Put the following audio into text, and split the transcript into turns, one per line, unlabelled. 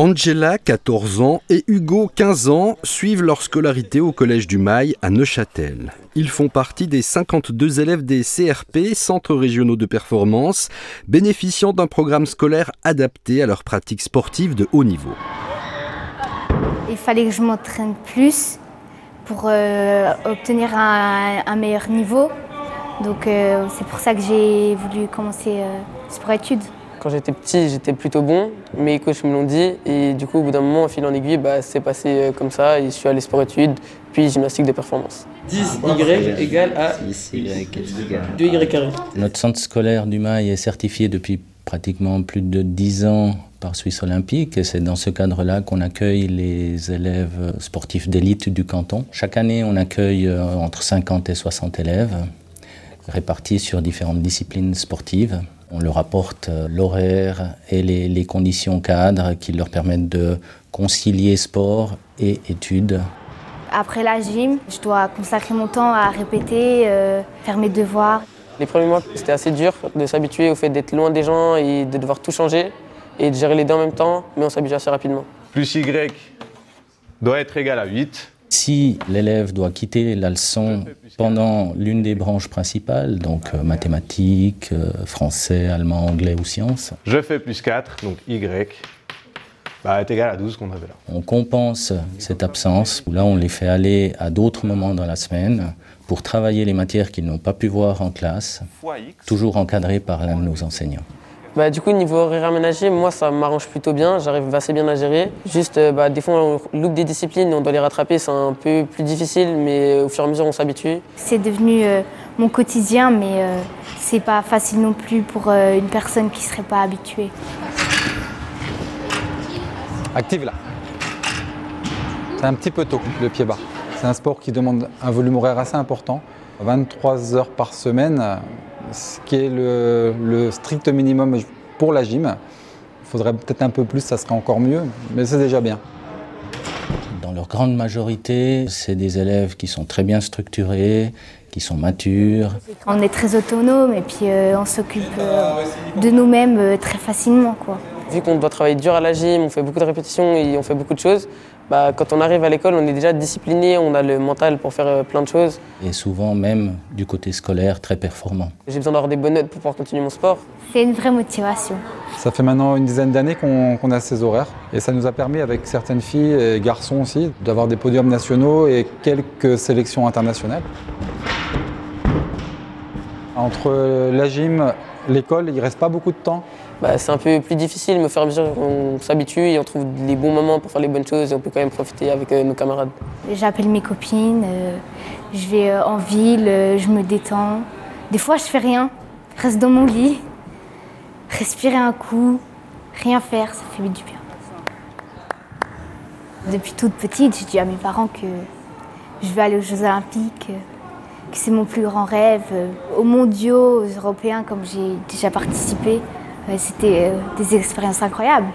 Angela, 14 ans, et Hugo, 15 ans, suivent leur scolarité au Collège du Mail à Neuchâtel. Ils font partie des 52 élèves des CRP, Centres régionaux de performance, bénéficiant d'un programme scolaire adapté à leurs pratiques sportives de haut niveau.
Il fallait que je m'entraîne plus pour euh, obtenir un, meilleur niveau. Donc euh, c'est pour ça que j'ai voulu commencer euh, sport-études.
Quand j'étais petit, j'étais plutôt bon, mes coachs me l'ont dit. Et du coup, au bout d'un moment, en fil en aiguille, bah, c'est passé euh, comme ça. Et je suis allé sport-études, puis gymnastique de performance. 10Y égale à 2Y carré.
Notre centre scolaire du Mail est certifié depuis pratiquement plus de 10 ans par Suisse Olympique et c'est dans ce cadre-là qu'on accueille les élèves sportifs d'élite du canton. Chaque année, on accueille euh, entre 50 et 60 élèves répartis sur différentes disciplines sportives. On leur apporte euh, l'horaire et les, conditions cadres qui leur permettent de concilier sport et études.
Après la gym, je dois consacrer mon temps à répéter, euh, faire mes devoirs.
Les premiers mois, c'était assez dur de s'habituer au fait d'être loin des gens et de devoir tout changer et de gérer les deux en même temps, mais on s'habitue assez rapidement.
Plus Y doit être égal à 8.
Si l'élève doit quitter la leçon pendant l'une des branches principales, donc euh, mathématiques, euh, français, allemand, anglais ou sciences,
je fais plus 4, donc Y bah, est égal à 12 qu'on avait là.
On compense cette absence, là on les fait aller à d'autres moments dans la semaine pour travailler les matières qu'ils n'ont pas pu voir en classe, toujours encadrés par l'un de nos enseignants.
Bah, du coup, niveau horaire aménagé, moi, ça m'arrange plutôt bien. J'arrive assez bien à gérer. Juste, euh, bah, des fois, on loupe des disciplines, on doit les rattraper. C'est un peu plus difficile, mais au fur et à mesure, on s'habitue.
C'est devenu euh, mon quotidien, mais euh, c'est pas facile non plus pour une personne qui serait pas habituée.
Active là. C'est un petit peu tôt, le pied bas. C'est un sport qui demande un volume horaire assez important. 23 heures par semaine, ce qui est le, strict minimum pour la gym. Il faudrait peut-être un peu plus, ça serait encore mieux, mais c'est déjà bien.
Dans leur grande majorité, c'est des élèves qui sont très bien structurés, qui sont matures.
On est très autonome et puis euh, on s'occupe euh, de nous-mêmes euh, très facilement. Quoi.
Vu qu'on doit travailler dur à la gym, on fait beaucoup de répétitions et on fait beaucoup de choses, bah, quand on arrive à l'école, on est déjà discipliné, on a le mental pour faire euh, plein de choses.
Et souvent même du côté scolaire très performant.
J'ai besoin d'avoir des bonnes notes pour pouvoir continuer mon sport.
C'est une vraie motivation.
Ça fait maintenant une dizaine d'années qu'on a ces horaires et ça nous a permis avec certaines filles et garçons aussi d'avoir des podiums nationaux et quelques sélections internationales. Entre la gym, l'école, il ne reste pas beaucoup de temps.
Bah, c'est un peu plus difficile, mais au fur et à mesure on s'habitue et on trouve les bons moments pour faire les bonnes choses et on peut quand même profiter avec euh, nos camarades.
J'appelle mes copines, euh, je vais euh, en ville, je me détends. Des fois je fais rien, je reste dans mon lit, respirer un coup, rien faire, ça fait du bien. Depuis toute petite, j'ai dit à mes parents que je vais aller aux Jeux Olympiques, que c'est mon plus grand rêve. Aux mondiaux, aux européens, comme j'ai déjà participé, c'était euh, des expériences incroyables.